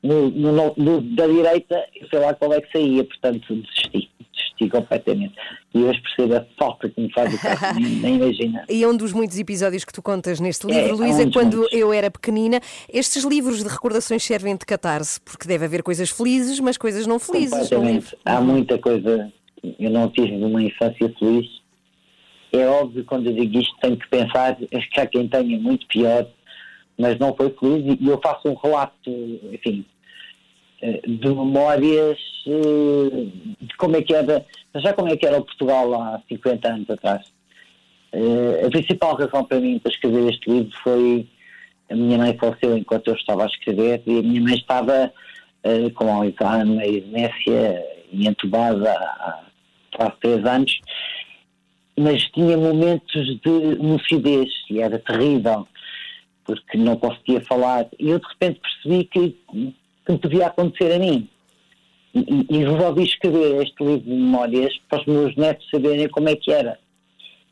no, no, no, da direita, eu sei lá qual é que saía, portanto desisti, desisti completamente. E hoje percebo a falta que me faz o carro, nem, nem imagina. E é um dos muitos episódios que tu contas neste livro, É, Luísa, muitos, quando muitos. eu era pequenina. Estes livros de recordações servem de catarse, porque deve haver coisas felizes, mas coisas não felizes Completamente. Há muita coisa. Eu não tive uma infância feliz. É óbvio, quando eu digo isto, tenho que pensar que há quem tenha muito pior, mas não foi feliz. E eu faço um relato, enfim, eh, de memórias eh, de como é que era, já como é que era o Portugal há 50 anos atrás. Eh, A principal razão para mim para escrever este livro foi a minha mãe faleceu enquanto eu estava a escrever e a minha mãe estava eh, com Alzheimer e demência e entubada há quase três anos, mas tinha momentos de lucidez e era terrível porque não conseguia falar e eu de repente percebi que, que me podia acontecer a mim. E, e resolvi escrever este livro de memórias para os meus netos saberem como é que era.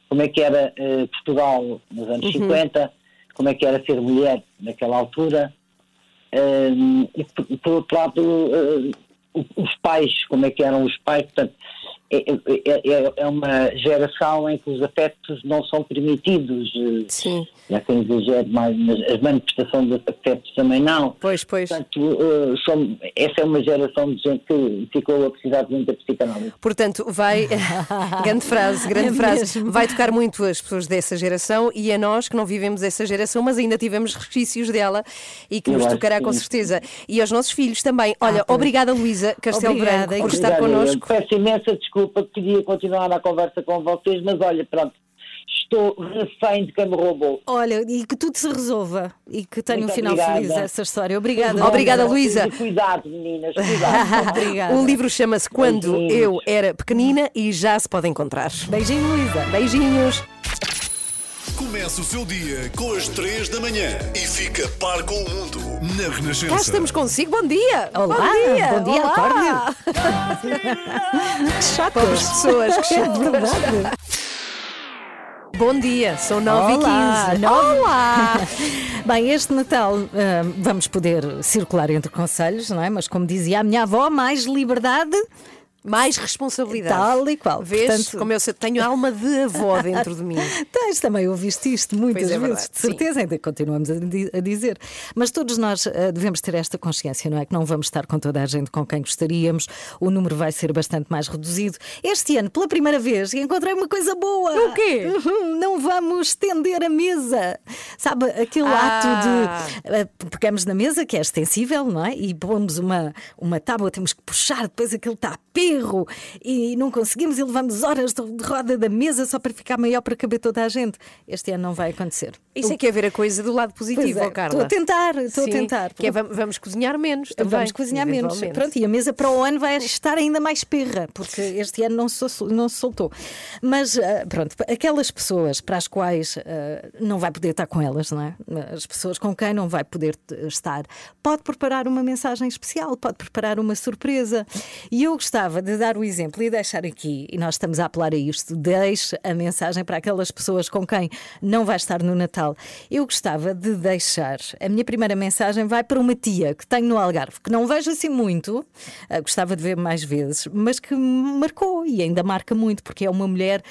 Como é que era eh, Portugal nos anos Uhum. 50, como é que era ser mulher naquela altura. Um, e por, por outro lado, o- os pais, como é que eram os pais. Portanto, é, é- é- é uma geração em que os afetos não são permitidos. eh, Sim. Já quem exagero mais, mas as manifestações dos afetos também não. Pois, pois. Portanto, eh, são- essa é uma geração de gente que ficou a precisar de muita psicanálise. Portanto, vai. grande frase, grande É frase. mesmo. Vai tocar muito as pessoas dessa geração e a nós que não vivemos essa geração, mas ainda tivemos resquícios dela e que Eu nos tocará que com certeza. E aos nossos filhos também. Olha, obrigada, Luísa Castelo Obrigada, Branco, por estar connosco. Peço imensa desculpa, queria continuar a conversa com vocês, mas olha, pronto, estou refém de quem me roubou. Olha, e que tudo se resolva e que tenha um final obrigada. feliz essa história. Obrigada. Obrigada, Luísa. E Cuidado, meninas, cuidado. Obrigada. O livro chama-se Quando Beijinhos. Eu Era Pequenina e já se pode encontrar. Beijinho, Luísa. Beijinhos. Começa o seu dia com as 3 da manhã e fica par com o mundo na Renascença. Cá estamos consigo. Bom dia. Olá, Bom dia. bom dia, Olá. Que chato. Pobres pessoas. Que É chato. verdade. Bom dia, são 9 Olá, e 15. nove- Olá! Bem, este Natal ah, vamos poder circular entre conselhos, não é? Mas como dizia a minha avó, mais liberdade. Mais responsabilidade. Tal e qual. Vês Portanto- como eu tenho alma de avó dentro de mim. Tens também ouviste isto muitas Pois é vezes, verdade, de certeza, ainda continuamos a, di- a dizer. Mas todos nós ah, devemos ter esta consciência, não é? Que não vamos estar com toda a gente com quem gostaríamos, o número vai ser bastante mais reduzido. Este ano, pela primeira vez, encontrei uma coisa boa. O quê? Uhum, Não vamos estender a mesa. Sabe, aquele Ah. ato de ah, pegamos na mesa, que é extensível, não é? E pomos uma, uma tábua, temos que puxar, depois aquele está e não conseguimos e levamos horas de roda da mesa só para ficar maior para caber toda a gente. Este ano não vai acontecer. Isso é que é ver a coisa do lado positivo, é, ó, Carla. Estou a tentar, estou a tentar. Que é, vamos, cozinhar menos também. Vamos cozinhar menos. Pronto, e a mesa para o ano vai estar ainda mais perra, porque este ano não se, não se soltou. Mas, ah, pronto, aquelas pessoas para as quais ah, não vai poder estar com elas, não é? As pessoas com quem não vai poder estar, pode preparar uma mensagem especial, pode preparar uma surpresa. E eu gostava de dar o exemplo e deixar aqui, e nós estamos a apelar a isto, deixe a mensagem para aquelas pessoas com quem não vai estar no Natal. Eu gostava de deixar, a minha primeira mensagem vai para uma tia que tenho no Algarve, que não vejo assim muito, ah, gostava de ver mais vezes, mas que me marcou e ainda marca muito, porque é uma mulher,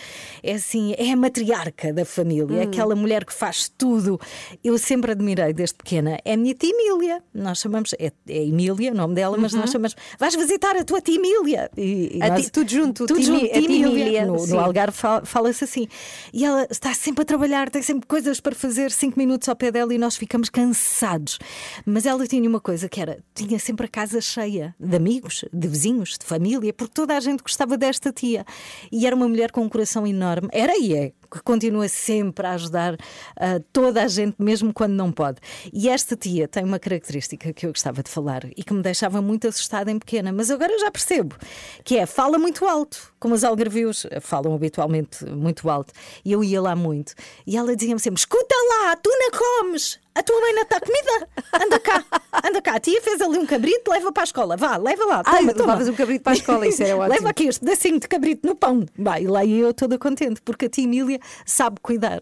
é assim, é a matriarca da família, é Hum. aquela mulher que faz tudo. Eu sempre admirei desde pequena. É a minha tia Emília, nós chamamos, é, é Emília o nome dela, mas Uhum. nós chamamos, vais visitar a tua tia Emília. E, e A nós- ti- tudo junto, tudo junto, a Emília. Emília, No, no Algarve fala- fala-se assim. E ela está sempre a trabalhar, tem sempre coisas para fazer, cinco minutos ao pé dela e nós ficamos cansados. Mas ela tinha uma coisa que era: tinha sempre a casa cheia de amigos, de vizinhos, de família, porque toda a gente gostava desta tia. E era uma mulher com um coração enorme. Era e é. Que continua sempre a ajudar ah, toda a gente, mesmo quando não pode. E esta tia tem uma característica que eu gostava de falar e que me deixava muito assustada em pequena, mas agora eu já percebo, que é fala muito alto, como os algarvios falam habitualmente muito alto. E eu ia lá muito. E ela dizia-me sempre: escuta lá, tu não comes. A tua mãe não está comida? Anda cá, anda cá. A tia fez ali um cabrito, leva para a escola. Vá, leva lá. Ai, Toma, toma. levavas um cabrito para a escola, isso era ótimo. Leva aqui este pedacinho de cabrito no pão. Vai, e lá eu toda contente, porque a tia Emília sabe cuidar.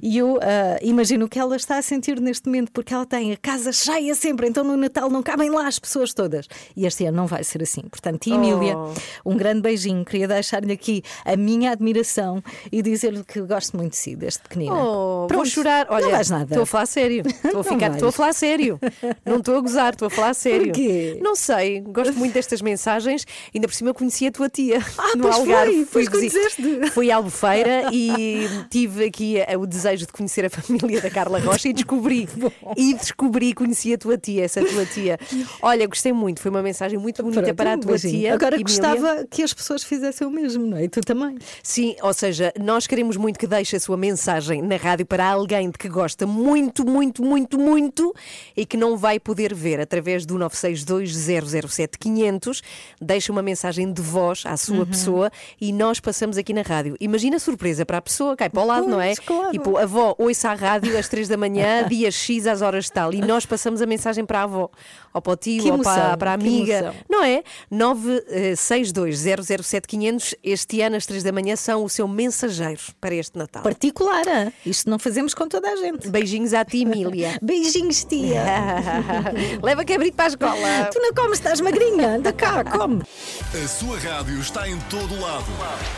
E eu ah, imagino o que ela está a sentir neste momento, porque ela tem a casa cheia sempre, então no Natal não cabem lá as pessoas todas. E este ano não vai ser assim. Portanto, tia Emília, um grande beijinho. Queria deixar-lhe aqui a minha admiração e dizer-lhe que gosto muito de si, desde pequenina. Oh, vou chorar. Olha, não vais nada. estou a falar sério. Estou a, Não ficar, estou a falar sério. Não estou a gozar, estou a falar sério. Porquê? Não sei, gosto muito destas mensagens. Ainda por cima eu conheci a tua tia Ah, no pois Algarve. foi, pois visi- conheceste. Fui à Albufeira e tive aqui o desejo de conhecer a família da Carla Rocha e descobri. e descobri, conheci a tua tia, essa tua tia. Olha, gostei muito, foi uma mensagem muito bonita Pronto, para a tua beijinho. tia. Agora Emília. gostava que as pessoas fizessem o mesmo, não é? E tu também. Sim, ou seja, nós queremos muito que deixe a sua mensagem na rádio para alguém de que gosta muito, muito, muito, muito e que não vai poder ver através do 962-007-500. Deixa uma mensagem de voz à sua pessoa e nós passamos aqui na rádio. Imagina a surpresa para a pessoa, cai para o lado, não é? Pois, claro. Tipo, a avó ouça a rádio às 3 da manhã, dia X às horas tal, e nós passamos a mensagem para a avó, ou para o tio, ou para, para a amiga. Não é? 962-007-500. Este ano, às 3 da manhã, são o seu mensageiro para este Natal. Particular, isto não fazemos com toda a gente. Beijinhos à tia Emília. Beijinhos, tia. Leva cabrito para a escola. tu não comes, estás magrinha. Anda cá, come. A sua rádio está em todo lado.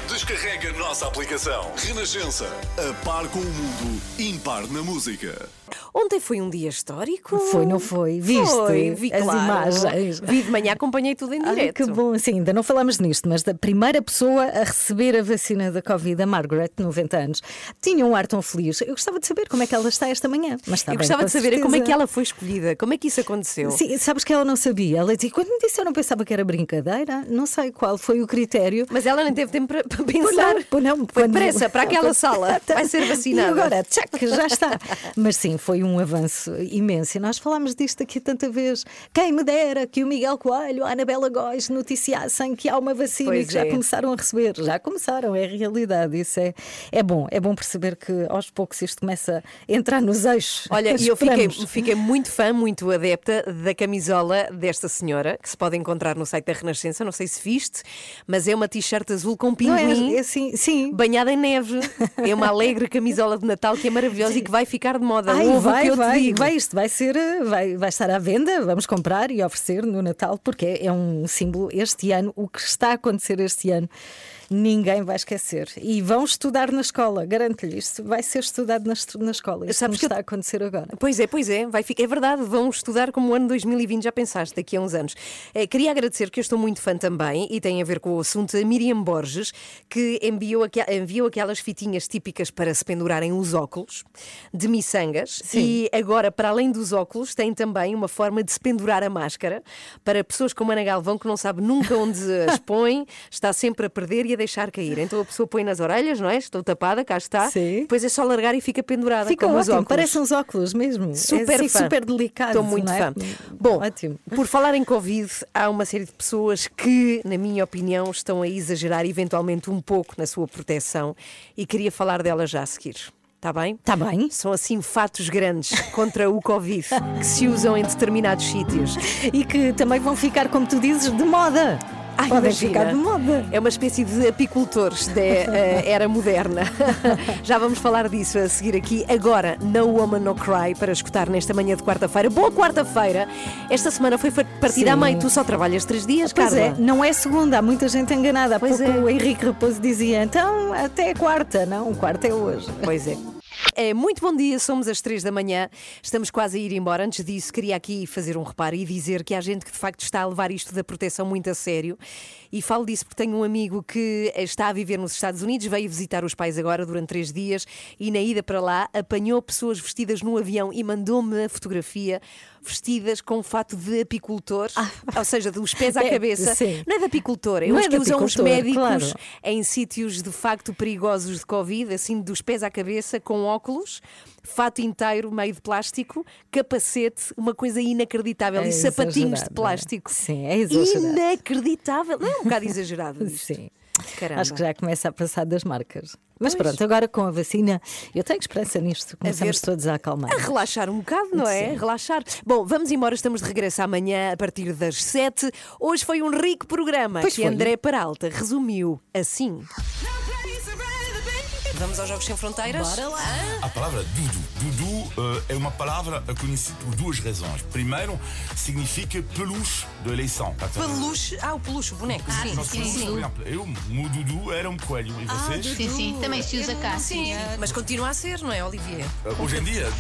Descarrega a nossa aplicação. Renascença. A par com o mundo. Impar na música. Ontem foi um dia histórico. Foi, não foi? Viste Foi, vi, as claro. imagens? Vi de manhã, acompanhei tudo em direto. que bom, sim, ainda não falámos nisto, mas da primeira pessoa a receber a vacina da Covid, a Margaret, 90 anos, tinha um ar tão feliz. Eu gostava de saber como é que ela está esta manhã. Mas está Eu bem, gostava de saber como é que certeza. ela foi escolhida, como é que isso aconteceu. Sim, sabes que ela não sabia. Ela dizia, quando me disseram, eu pensava que era brincadeira, não sei qual foi o critério. Mas ela nem teve tempo para, para pensar. não, pois não, Foi quando- para aquela sala. Vai ser vacinada. E agora, tchac, já está. Mas sim, foi um avanço imenso. E nós falámos disto aqui tanta vez. Quem me dera que o Miguel Coelho, a Anabela Góis noticiassem que há uma vacina Pois e que já é. começaram a receber. Já começaram, é realidade. Isso é, é bom. É bom perceber que aos poucos isto começa a entrar nos eixos. Olha, e eu fiquei, fiquei muito fã, muito adepta da camisola desta senhora, que se pode encontrar no site da Renascença, não sei se viste, mas é uma t-shirt azul com Não pinguim. é, é assim, sim. Banhada em neve. É uma alegre camisola de Natal que é maravilhosa e que vai ficar de moda. Ai, Ouve o vai, que eu te vai, digo. vai, isto vai ser, eh, vai, vai estar à venda, vamos comprar e oferecer no Natal, porque é, é um símbolo este ano, o que está a acontecer este ano. Ninguém vai esquecer. E vão estudar na escola, garanto-lhe. Isto vai ser estudado na, na escola. Isto Sabes que eu- está a acontecer agora. Pois é, pois é, vai ficar, é verdade, vão estudar como o ano 2020, já pensaste, daqui a uns anos. Eh, queria agradecer que eu estou muito fã também, e tem a ver com o assunto, a Miriam Borges, que enviou, aqua- enviou aquelas fitinhas típicas para se pendurarem os óculos, de miçangas, e agora, para além dos óculos, tem também uma forma de se pendurar a máscara, para pessoas como Ana Galvão, que não sabe nunca onde as põe, está sempre a perder e a deixar cair. Então a pessoa põe nas orelhas, não é? Estou tapada, cá está, Sim. depois é só largar e fica pendurada, Fica como os ótimo, óculos. parecem uns óculos mesmo. Super é, assim, fã. super delicado. Estou muito é? fã. Bom, ótimo. por falar em Covid, há uma série de pessoas que, na minha opinião, estão a exagerar eventualmente um pouco na sua proteção e queria falar delas já a seguir. Está bem? Está bem. São assim fatos grandes contra o Covid que se usam em determinados sítios. E que também vão ficar, como tu dizes, de moda. Ai, Podem imagina. ficar de moda. É uma espécie de apicultores da eh, era moderna. Já vamos falar disso a seguir aqui. Agora, No Woman No Cry, para escutar nesta manhã de quarta-feira. Boa quarta-feira! Esta semana foi partida à Sim. meio. Tu só trabalhas três dias, Pois Carla? é, não é segunda, há muita gente enganada. Há Pois pouco é. o Henrique Raposo dizia, então até quarta. Não, quarta é hoje. Pois é. É muito bom dia, somos às três da manhã, estamos quase a ir embora. Antes disso, queria aqui fazer um reparo e dizer que há gente que de facto está a levar isto da proteção muito a sério. E falo disso porque tenho um amigo que está a viver nos Estados Unidos, veio visitar os pais agora durante três dias e na ida para lá apanhou pessoas vestidas no avião e mandou-me a fotografia vestidas com um fato de apicultor, ou seja, dos pés à É, cabeça. sim. Não é de apicultor, é Não os é que usam os médicos claro. em sítios de facto perigosos de Covid, assim dos pés à cabeça, com óculos, fato inteiro meio de plástico, capacete, uma coisa inacreditável, É e sapatinhos de exagerado, plástico. Sim, é exagerado. Inacreditável. Não é um bocado exagerado? Sim. Caramba. Acho que já começa a passar das marcas. Mas Pois. pronto, agora com a vacina, eu tenho esperança nisto. Começamos ver- todos a acalmar. A relaxar um bocado, não é? Sim. Relaxar. Bom, vamos embora, estamos de regresso amanhã a partir das 7. Hoje foi um rico programa Pois que foi. André Peralta resumiu assim. Vamos aos Jogos Sem Fronteiras? Bora lá. A palavra Dudu. Dudu eh, é uma palavra conhecida por duas razões. Primeiro, significa peluche de eleição. Peluche. Ah, o peluche, o boneco. sim, Nós sim, temos, sim. por exemplo, eu, o meu Dudu era um coelho. E vocês? Sim, sim, também se usa cá. Sim, sim. mas continua a ser, não é, Olivier? Eh, Hoje em dia?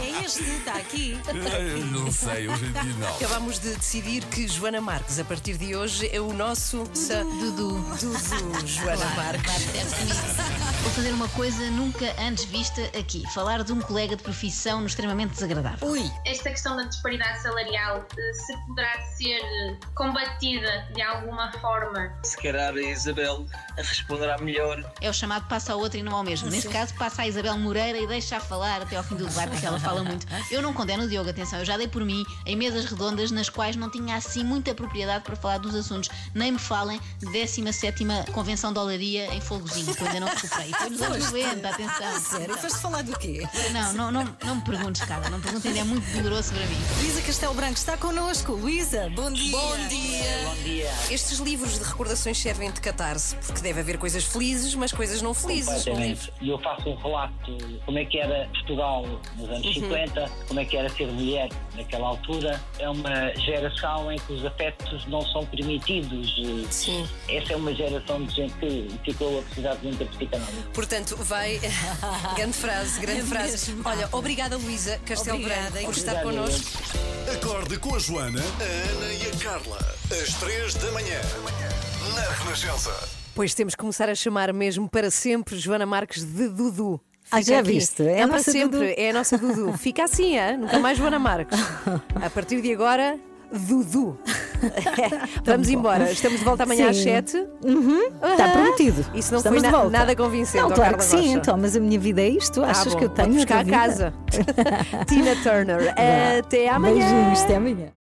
É este, está aqui. Eh, não sei, hoje em dia não. Acabamos de decidir que Joana Marques, a partir de hoje, é o nosso sa- Dudu. Dudu, Joana Marques. Vou fazer uma coisa nunca antes vista aqui: falar de um colega de profissão no extremamente desagradável. Ui, Esta questão da disparidade salarial eh, se poderá ser eh, combatida de alguma forma Se calhar a Isabel responderá melhor. É o chamado passa ao outro e não ao mesmo. Neste caso, passa a Isabel Moreira e deixa-a falar até ao fim do debate, porque ela fala muito. Eu não condeno o Diogo, atenção, eu já dei por mim em mesas redondas nas quais não tinha assim muita propriedade para falar dos assuntos. Nem me falem de 17 Convenção de Olaria em Folgozinho, que eu ainda não recuperei. Foi nos anos 90, atenção. sério? Foste falar do quê? Não, não, não, não me perguntes, cara, não me perguntes, ainda é muito doloroso para mim. Luísa Castelo Branco está connosco. Luísa, bom dia. Bom dia. Bom dia. Estes livros de recordações servem de catarse, porque deve haver coisas felizes, mas coisas não felizes. Completamente. E eu faço um relato de como é que era Portugal nos anos 50, como é que era ser mulher naquela altura. É uma geração em que os afetos não são permitidos. Sim. Essa é uma geração de gente que ficou a precisar de muita psicanálise. Portanto, vai. grande frase, grande É frase. mesmo. Olha, obrigada, Luísa Castelo Obrigada, Branco, por estar connosco. Acorde com a Joana, a Ana e a Carla. Às três da manhã. Na Renascença. Pois temos que começar a chamar mesmo para sempre Joana Marques de Dudu. Ah, Fica já aqui. viste? É a Não para sempre, Dudu. é a nossa Dudu. Fica assim, hein? nunca mais Joana Marques. A partir de agora, Dudu. Vamos embora. Estamos de volta amanhã às Sim. 7. Está prometido. Isso não Estamos foi na- nada convincente, Não, claro que sim, então, mas a minha vida é isto. Ah, Achas bom, que eu tenho? vou buscar a casa. Tina Turner. Até amanhã. Beijinhos, até amanhã.